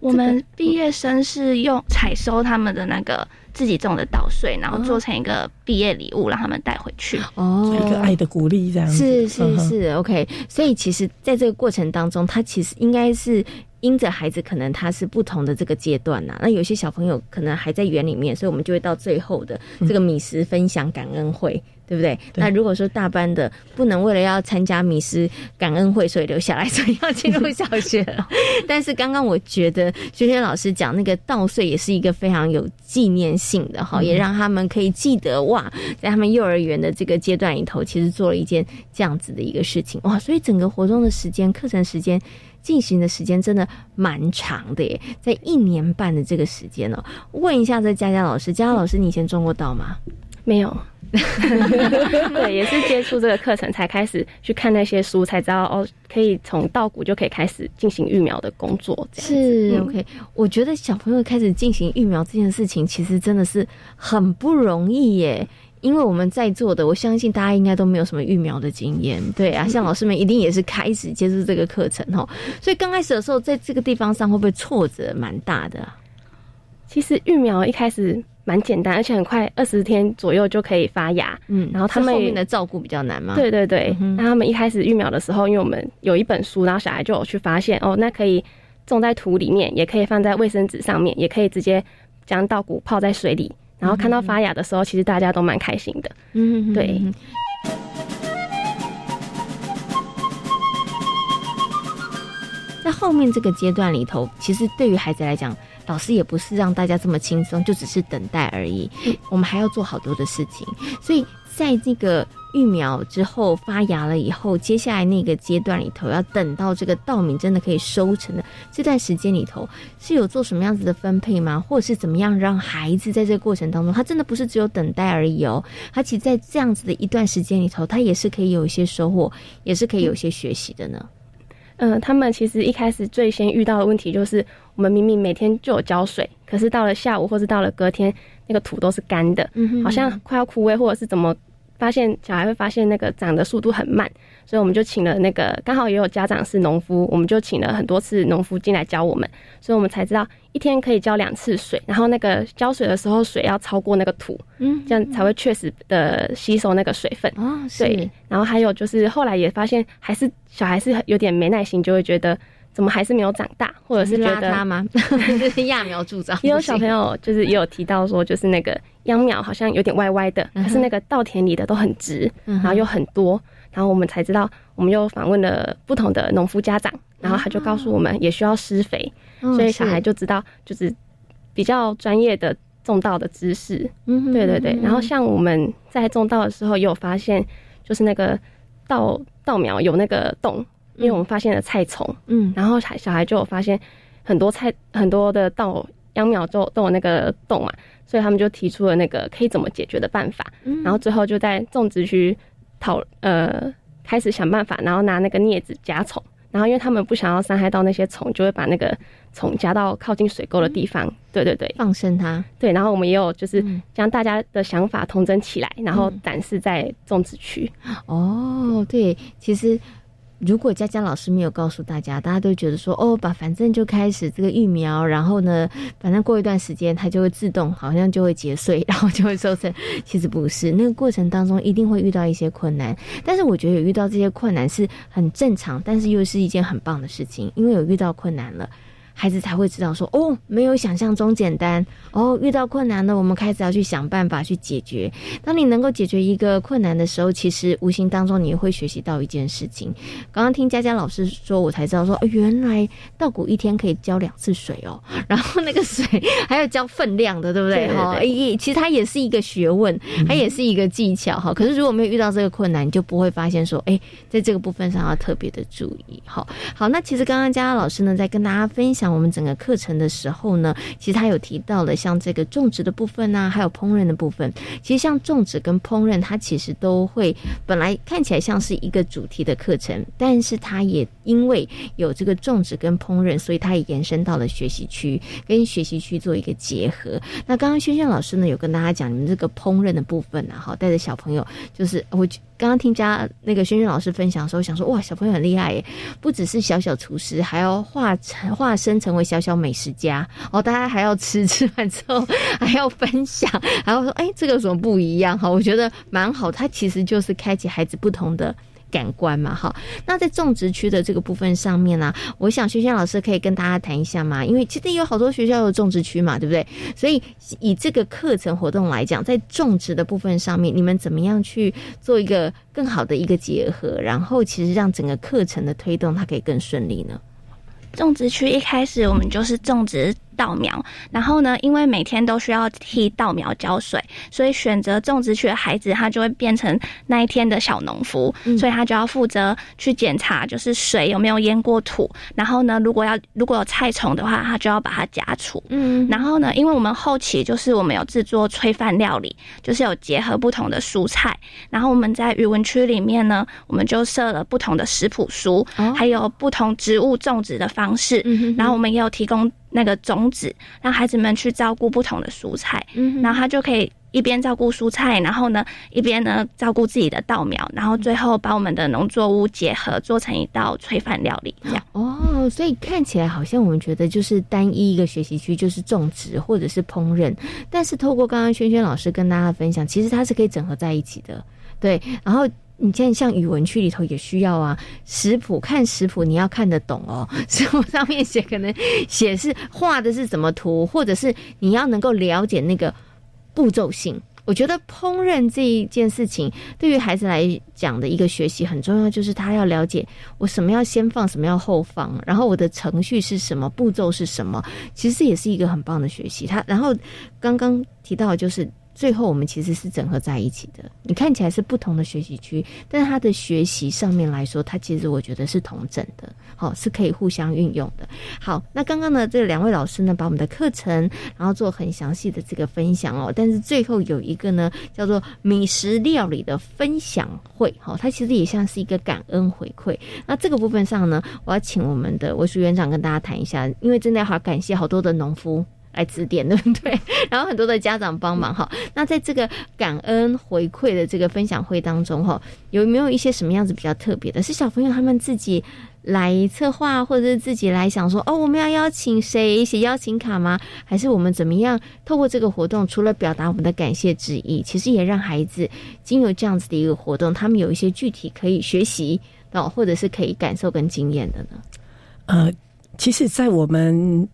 我们毕业生是用采收他们的那个。自己种的稻穗，然后做成一个毕业礼物，让他们带回去。哦，一个爱的鼓励，这样是是是，OK。所以其实，在这个过程当中，他其实应该是因着孩子可能他是不同的这个阶段呐。那有些小朋友可能还在园里面，所以我们就会到最后的这个米食分享感恩会。对不对？那如果说大班的不能为了要参加米斯感恩会，所以留下来，所以要进入小学了。但是刚刚我觉得萱萱老师讲那个稻穗也是一个非常有纪念性的哈，也让他们可以记得哇，在他们幼儿园的这个阶段里头，其实做了一件这样子的一个事情哇。所以整个活动的时间、课程时间进行的时间真的蛮长的耶，在一年半的这个时间哦。问一下这佳佳老师，佳佳老师，你以前种过稻吗？没有。对，也是接触这个课程才开始去看那些书，才知道哦，可以从稻谷就可以开始进行育苗的工作。是 OK，我觉得小朋友开始进行育苗这件事情，其实真的是很不容易耶。因为我们在座的，我相信大家应该都没有什么育苗的经验。对啊，像老师们一定也是开始接触这个课程哦，所以刚开始的时候，在这个地方上会不会挫折蛮大的？其实育苗一开始。蛮简单，而且很快，二十天左右就可以发芽。嗯，然后他们后面的照顾比较难吗？对对对。那他们一开始育苗的时候，因为我们有一本书，然后小孩就有去发现哦，那可以种在土里面，也可以放在卫生纸上面，也可以直接将稻谷泡在水里，然后看到发芽的时候，其实大家都蛮开心的。嗯，对。在后面这个阶段里头，其实对于孩子来讲。老师也不是让大家这么轻松，就只是等待而已。我们还要做好多的事情，所以在这个育苗之后发芽了以后，接下来那个阶段里头，要等到这个稻米真的可以收成的这段时间里头，是有做什么样子的分配吗？或者是怎么样让孩子在这个过程当中，他真的不是只有等待而已哦，他其实在这样子的一段时间里头，他也是可以有一些收获，也是可以有一些学习的呢。嗯，他们其实一开始最先遇到的问题就是，我们明明每天就有浇水，可是到了下午或是到了隔天，那个土都是干的，好像快要枯萎，或者是怎么。发现小孩会发现那个长的速度很慢，所以我们就请了那个刚好也有家长是农夫，我们就请了很多次农夫进来教我们，所以我们才知道一天可以浇两次水，然后那个浇水的时候水要超过那个土，嗯，这样才会确实的吸收那个水分啊。对，然后还有就是后来也发现还是小孩是有点没耐心，就会觉得。怎么还是没有长大，或者是觉得吗？是揠苗助长。也有小朋友就是也有提到说，就是那个秧苗好像有点歪歪的，可是那个稻田里的都很直，然后又很多，然后我们才知道，我们又访问了不同的农夫家长，然后他就告诉我们也需要施肥，所以小孩就知道就是比较专业的种稻的知识。嗯，对对对。然后像我们在种稻的时候也有发现，就是那个稻稻苗有那个洞。因为我们发现了菜虫，嗯，然后小孩就有发现很多菜很多的稻秧苗都都有那个洞嘛，所以他们就提出了那个可以怎么解决的办法，然后最后就在种植区讨呃开始想办法，然后拿那个镊子夹虫，然后因为他们不想要伤害到那些虫，就会把那个虫夹到靠近水沟的地方。对对对，放生它。对，然后我们也有就是将大家的想法统整起来，然后展示在种植区。哦，对，其实。如果佳佳老师没有告诉大家，大家都觉得说哦，把反正就开始这个疫苗，然后呢，反正过一段时间它就会自动好像就会结穗，然后就会收成。其实不是，那个过程当中一定会遇到一些困难。但是我觉得有遇到这些困难是很正常，但是又是一件很棒的事情，因为有遇到困难了。孩子才会知道说哦，没有想象中简单哦。遇到困难呢，我们开始要去想办法去解决。当你能够解决一个困难的时候，其实无形当中你会学习到一件事情。刚刚听佳佳老师说，我才知道说，原来稻谷一天可以浇两次水哦。然后那个水还要浇分量的，对不对？哈，也其实它也是一个学问，它也是一个技巧哈。可是如果没有遇到这个困难，你就不会发现说，哎，在这个部分上要特别的注意。好，好，那其实刚刚佳佳老师呢，在跟大家分享。我们整个课程的时候呢，其实他有提到了像这个种植的部分啊，还有烹饪的部分。其实像种植跟烹饪，它其实都会本来看起来像是一个主题的课程，但是它也因为有这个种植跟烹饪，所以它也延伸到了学习区，跟学习区做一个结合。那刚刚轩轩老师呢，有跟大家讲你们这个烹饪的部分啊，哈，带着小朋友，就是我。刚刚听家那个轩轩老师分享的时候，想说哇，小朋友很厉害耶，不只是小小厨师，还要化成化身成为小小美食家哦。大家还要吃，吃完之后还要分享，还要说哎，这个有什么不一样哈？我觉得蛮好，它其实就是开启孩子不同的。感官嘛，哈，那在种植区的这个部分上面呢，我想轩轩老师可以跟大家谈一下嘛，因为其实有好多学校有种植区嘛，对不对？所以以这个课程活动来讲，在种植的部分上面，你们怎么样去做一个更好的一个结合，然后其实让整个课程的推动它可以更顺利呢？种植区一开始我们就是种植。稻苗，然后呢，因为每天都需要替稻苗浇水，所以选择种植区的孩子，他就会变成那一天的小农夫，所以他就要负责去检查，就是水有没有淹过土。然后呢，如果要如果有菜虫的话，他就要把它夹除。嗯，然后呢，因为我们后期就是我们有制作炊饭料理，就是有结合不同的蔬菜。然后我们在语文区里面呢，我们就设了不同的食谱书，还有不同植物种植的方式。然后我们也有提供。那个种子，让孩子们去照顾不同的蔬菜，嗯，然后他就可以一边照顾蔬菜，然后呢，一边呢照顾自己的稻苗，然后最后把我们的农作物结合，做成一道炊饭料理。这样哦，所以看起来好像我们觉得就是单一一个学习区，就是种植或者是烹饪，但是透过刚刚轩轩老师跟大家分享，其实它是可以整合在一起的，对，然后。你现在像语文区里头也需要啊，食谱看食谱你要看得懂哦，食谱上面写可能写是画的是什么图，或者是你要能够了解那个步骤性。我觉得烹饪这一件事情对于孩子来讲的一个学习很重要，就是他要了解我什么要先放，什么要后放，然后我的程序是什么，步骤是什么，其实也是一个很棒的学习。他然后刚刚提到就是。最后，我们其实是整合在一起的。你看起来是不同的学习区，但是他的学习上面来说，它其实我觉得是同整的，好是可以互相运用的。好，那刚刚呢，这两位老师呢，把我们的课程，然后做很详细的这个分享哦。但是最后有一个呢，叫做美食料理的分享会，好，它其实也像是一个感恩回馈。那这个部分上呢，我要请我们的魏淑园长跟大家谈一下，因为真的要好感谢好多的农夫。来指点，对不对？然后很多的家长帮忙哈。那在这个感恩回馈的这个分享会当中哈，有没有一些什么样子比较特别的？是小朋友他们自己来策划，或者是自己来想说哦，我们要邀请谁写邀请卡吗？还是我们怎么样透过这个活动，除了表达我们的感谢之意，其实也让孩子经由这样子的一个活动，他们有一些具体可以学习到，或者是可以感受跟经验的呢？呃，其实，在我们。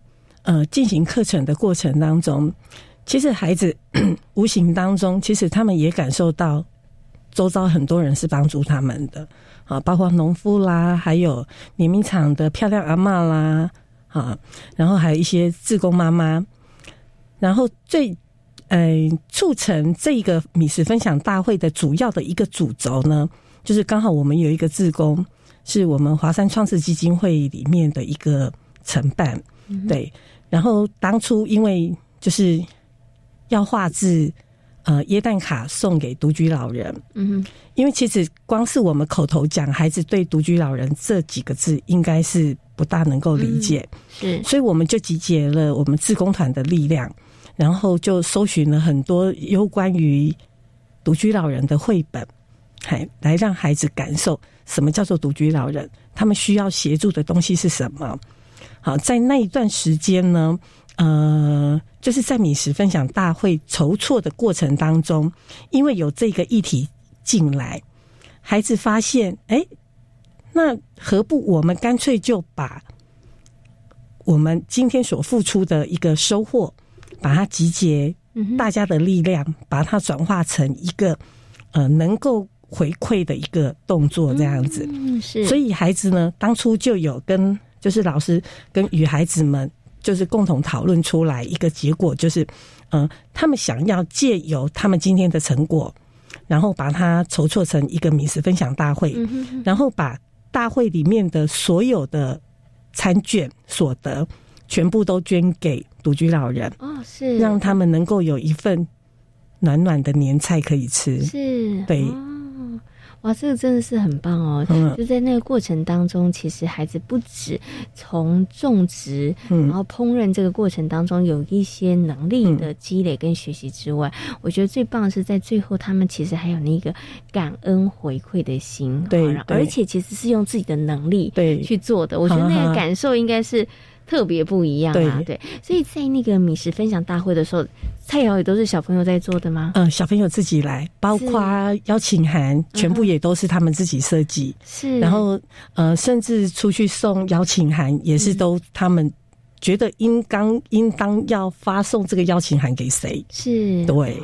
呃，进行课程的过程当中，其实孩子 无形当中，其实他们也感受到周遭很多人是帮助他们的。啊，包括农夫啦，还有碾米厂的漂亮阿妈啦，啊，然后还有一些志工妈妈，然后最呃促成这个米食分享大会的主要的一个主轴呢，就是刚好我们有一个志工，是我们华山创世基金会里面的一个承办，对。然后当初因为就是要画字，呃耶诞卡送给独居老人。嗯，因为其实光是我们口头讲，孩子对独居老人这几个字应该是不大能够理解。是，所以我们就集结了我们自工团的力量，然后就搜寻了很多有关于独居老人的绘本，还来让孩子感受什么叫做独居老人，他们需要协助的东西是什么。好，在那一段时间呢，呃，就是在米食分享大会筹措的过程当中，因为有这个议题进来，孩子发现，哎，那何不我们干脆就把我们今天所付出的一个收获，把它集结大家的力量，把它转化成一个呃能够回馈的一个动作，这样子。嗯，是。所以孩子呢，当初就有跟。就是老师跟与孩子们就是共同讨论出来一个结果，就是，嗯，他们想要借由他们今天的成果，然后把它筹措成一个美食分享大会，然后把大会里面的所有的餐券所得全部都捐给独居老人哦，是。让他们能够有一份暖暖的年菜可以吃，是。对。哇，这个真的是很棒哦！就在那个过程当中，其实孩子不止从种植，然后烹饪这个过程当中有一些能力的积累跟学习之外，我觉得最棒的是在最后，他们其实还有那个感恩回馈的心，对，而且其实是用自己的能力对去做的。我觉得那个感受应该是。特别不一样啊，对，所以在那个米食分享大会的时候，菜肴也都是小朋友在做的吗？嗯，小朋友自己来，包括邀请函，全部也都是他们自己设计。是，然后呃，甚至出去送邀请函，也是都他们。觉得应当应当要发送这个邀请函给谁？是。对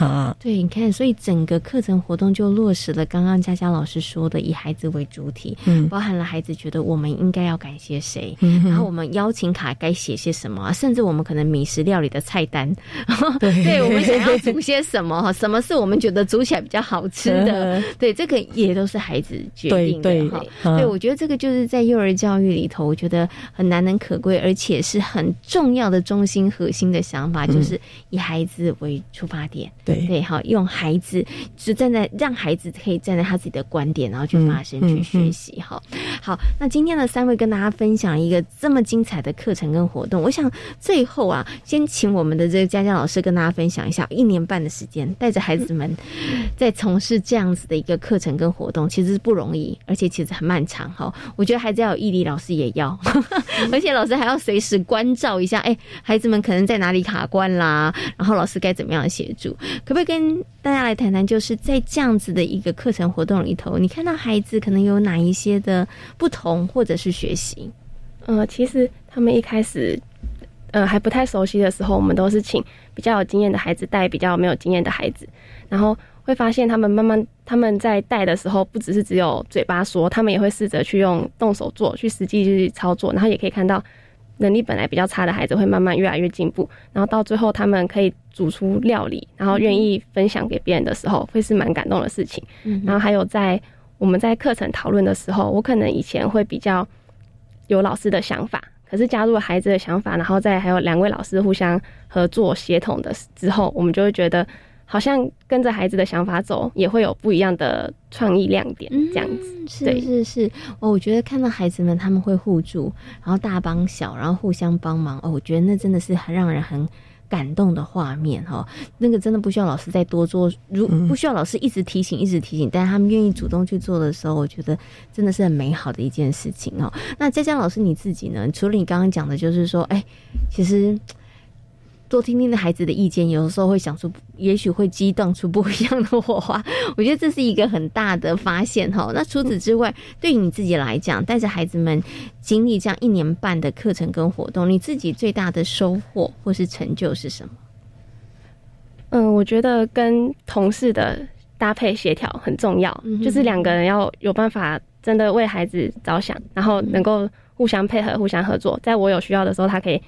哦，对，你看，所以整个课程活动就落实了刚刚佳佳老师说的，以孩子为主体，嗯，包含了孩子觉得我们应该要感谢谁，然后我们邀请卡该写些什么，甚至我们可能美食料理的菜单，对，我们想要煮些什么哈，什么是我们觉得煮起来比较好吃的，对，这个也都是孩子决定的哈。对，我觉得这个就是在幼儿教育里头，我觉得很难能可贵，而且。是很重要的中心核心的想法，就是以孩子为出发点，对对，好，用孩子就站在让孩子可以站在他自己的观点，然后去发声去学习。好，好，那今天的三位跟大家分享一个这么精彩的课程跟活动，我想最后啊，先请我们的这个佳佳老师跟大家分享一下，一年半的时间带着孩子们在从事这样子的一个课程跟活动，其实不容易，而且其实很漫长。哈，我觉得孩子要有毅力，老师也要，而且老师还要随时。关照一下，哎，孩子们可能在哪里卡关啦？然后老师该怎么样协助？可不可以跟大家来谈谈？就是在这样子的一个课程活动里头，你看到孩子可能有哪一些的不同，或者是学习？呃，其实他们一开始，呃，还不太熟悉的时候，我们都是请比较有经验的孩子带比较没有经验的孩子，然后会发现他们慢慢他们在带的时候，不只是只有嘴巴说，他们也会试着去用动手做，去实际去操作，然后也可以看到。能力本来比较差的孩子会慢慢越来越进步，然后到最后他们可以煮出料理，然后愿意分享给别人的时候，会是蛮感动的事情。然后还有在我们在课程讨论的时候，我可能以前会比较有老师的想法，可是加入了孩子的想法，然后再还有两位老师互相合作协同的之后，我们就会觉得。好像跟着孩子的想法走，也会有不一样的创意亮点，这样子。是是是，哦，我觉得看到孩子们他们会互助，然后大帮小，然后互相帮忙，哦，我觉得那真的是很让人很感动的画面哈。那个真的不需要老师再多做，如不需要老师一直提醒，一直提醒，但是他们愿意主动去做的时候，我觉得真的是很美好的一件事情哦。那佳佳老师你自己呢？除了你刚刚讲的，就是说，哎，其实。多听听的孩子的意见，有的时候会想出，也许会激荡出不一样的火花。我觉得这是一个很大的发现哈。那除此之外，对于你自己来讲，带着孩子们经历这样一年半的课程跟活动，你自己最大的收获或是成就是什么？嗯，我觉得跟同事的搭配协调很重要，就是两个人要有办法真的为孩子着想，然后能够互相配合、互相合作，在我有需要的时候，他可以。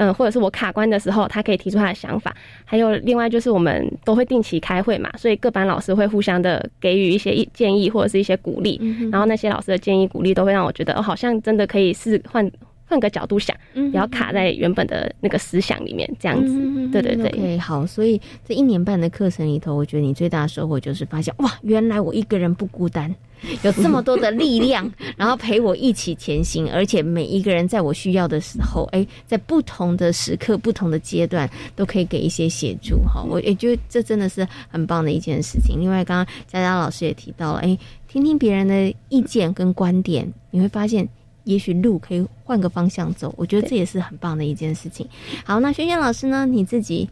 嗯，或者是我卡关的时候，他可以提出他的想法。还有另外就是我们都会定期开会嘛，所以各班老师会互相的给予一些建议或者是一些鼓励。然后那些老师的建议鼓励都会让我觉得，哦，好像真的可以试换换个角度想，不要卡在原本的那个思想里面，这样子。对对对。OK，好，所以这一年半的课程里头，我觉得你最大的收获就是发现，哇，原来我一个人不孤单。有这么多的力量，然后陪我一起前行，而且每一个人在我需要的时候，哎，在不同的时刻、不同的阶段，都可以给一些协助。哈，我也觉得这真的是很棒的一件事情。另外，刚刚佳佳老师也提到了，哎，听听别人的意见跟观点，你会发现，也许路可以换个方向走。我觉得这也是很棒的一件事情。好，那萱萱老师呢？你自己？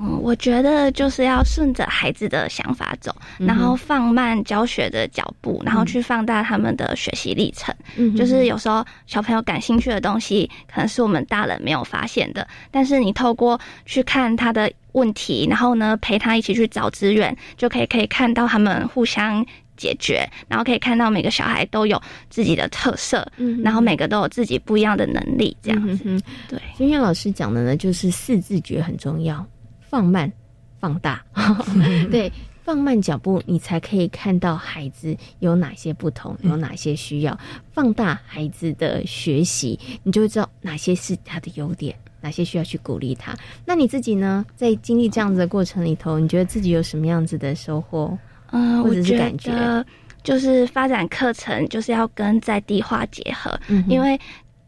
嗯，我觉得就是要顺着孩子的想法走，然后放慢教学的脚步，然后去放大他们的学习历程。嗯，就是有时候小朋友感兴趣的东西，可能是我们大人没有发现的，但是你透过去看他的问题，然后呢陪他一起去找资源，就可以可以看到他们互相解决，然后可以看到每个小孩都有自己的特色，嗯，然后每个都有自己不一样的能力，这样子。对，今天老师讲的呢，就是四字诀很重要。放慢，放大，对，放慢脚步，你才可以看到孩子有哪些不同，有哪些需要。放大孩子的学习，你就会知道哪些是他的优点，哪些需要去鼓励他。那你自己呢？在经历这样子的过程里头，你觉得自己有什么样子的收获？嗯，我觉得，就是发展课程就是要跟在地化结合，嗯因为。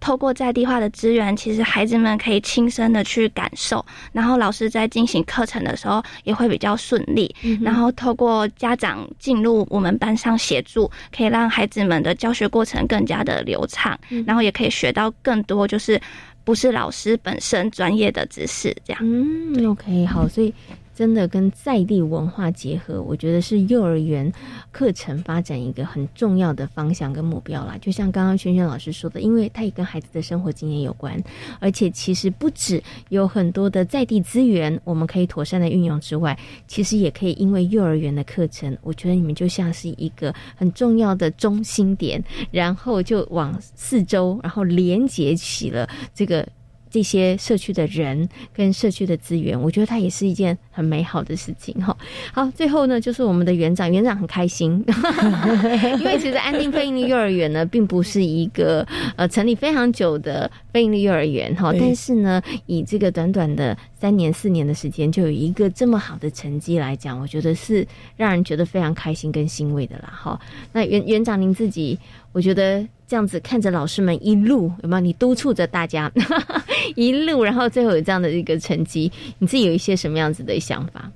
透过在地化的资源，其实孩子们可以亲身的去感受，然后老师在进行课程的时候也会比较顺利。然后透过家长进入我们班上协助，可以让孩子们的教学过程更加的流畅，然后也可以学到更多，就是不是老师本身专业的知识这样。嗯，OK，好，所以。真的跟在地文化结合，我觉得是幼儿园课程发展一个很重要的方向跟目标啦。就像刚刚萱萱老师说的，因为它也跟孩子的生活经验有关，而且其实不止有很多的在地资源我们可以妥善的运用之外，其实也可以因为幼儿园的课程，我觉得你们就像是一个很重要的中心点，然后就往四周，然后连接起了这个。这些社区的人跟社区的资源，我觉得它也是一件很美好的事情哈。好，最后呢，就是我们的园长，园长很开心，因为其实安定非营利幼儿园呢，并不是一个呃成立非常久的非营利幼儿园哈，但是呢，以这个短短的三年四年的时间，就有一个这么好的成绩来讲，我觉得是让人觉得非常开心跟欣慰的啦哈。那园园长您自己，我觉得。这样子看着老师们一路有没有？你督促着大家 一路，然后最后有这样的一个成绩，你自己有一些什么样子的想法？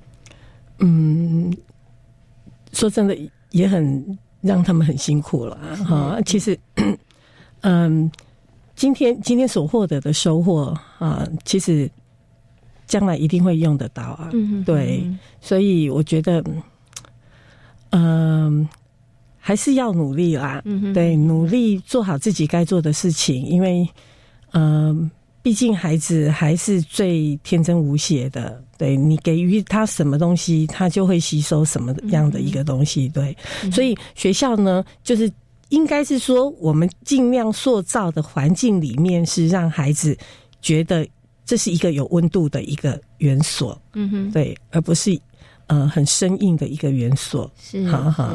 嗯，说真的，也很让他们很辛苦了哈。其实，嗯，今天今天所获得的收获啊，其实将来一定会用得到啊。对，所以我觉得，嗯。还是要努力啦，对，努力做好自己该做的事情，因为，嗯，毕竟孩子还是最天真无邪的，对你给予他什么东西，他就会吸收什么样的一个东西，对，所以学校呢，就是应该是说，我们尽量塑造的环境里面是让孩子觉得这是一个有温度的一个园所，嗯哼，对，而不是呃很生硬的一个元素，是，好好。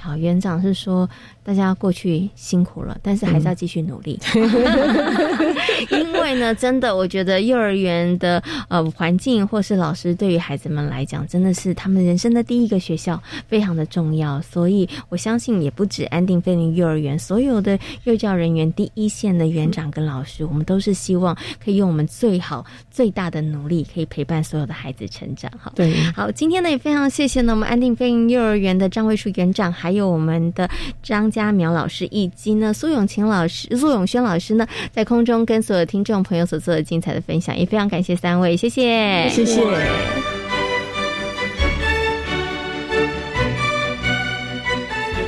好，园长是说大家过去辛苦了，但是还是要继续努力。因为呢，真的，我觉得幼儿园的呃环境或是老师对于孩子们来讲，真的是他们人生的第一个学校，非常的重要。所以我相信，也不止安定飞林幼儿园，所有的幼教人员第一线的园长跟老师，我们都是希望可以用我们最好最大的努力，可以陪伴所有的孩子成长。好，对，好，今天呢也非常谢谢呢我们安定飞林幼儿园的张卫树园长。还有我们的张家苗老师，以及呢苏永晴老师、苏永轩老师呢，在空中跟所有听众朋友所做的精彩的分享，也非常感谢三位，谢谢，谢谢。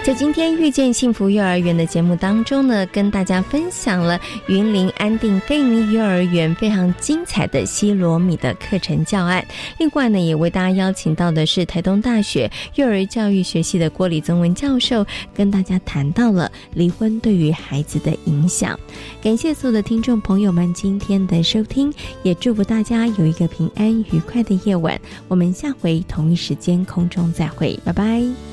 在今天遇见幸福幼儿园的节目当中呢，跟大家分享了云林安定非营利幼儿园非常精彩的西罗米的课程教案。另外呢，也为大家邀请到的是台东大学幼儿教育学系的郭李宗文教授，跟大家谈到了离婚对于孩子的影响。感谢所有的听众朋友们今天的收听，也祝福大家有一个平安愉快的夜晚。我们下回同一时间空中再会，拜拜。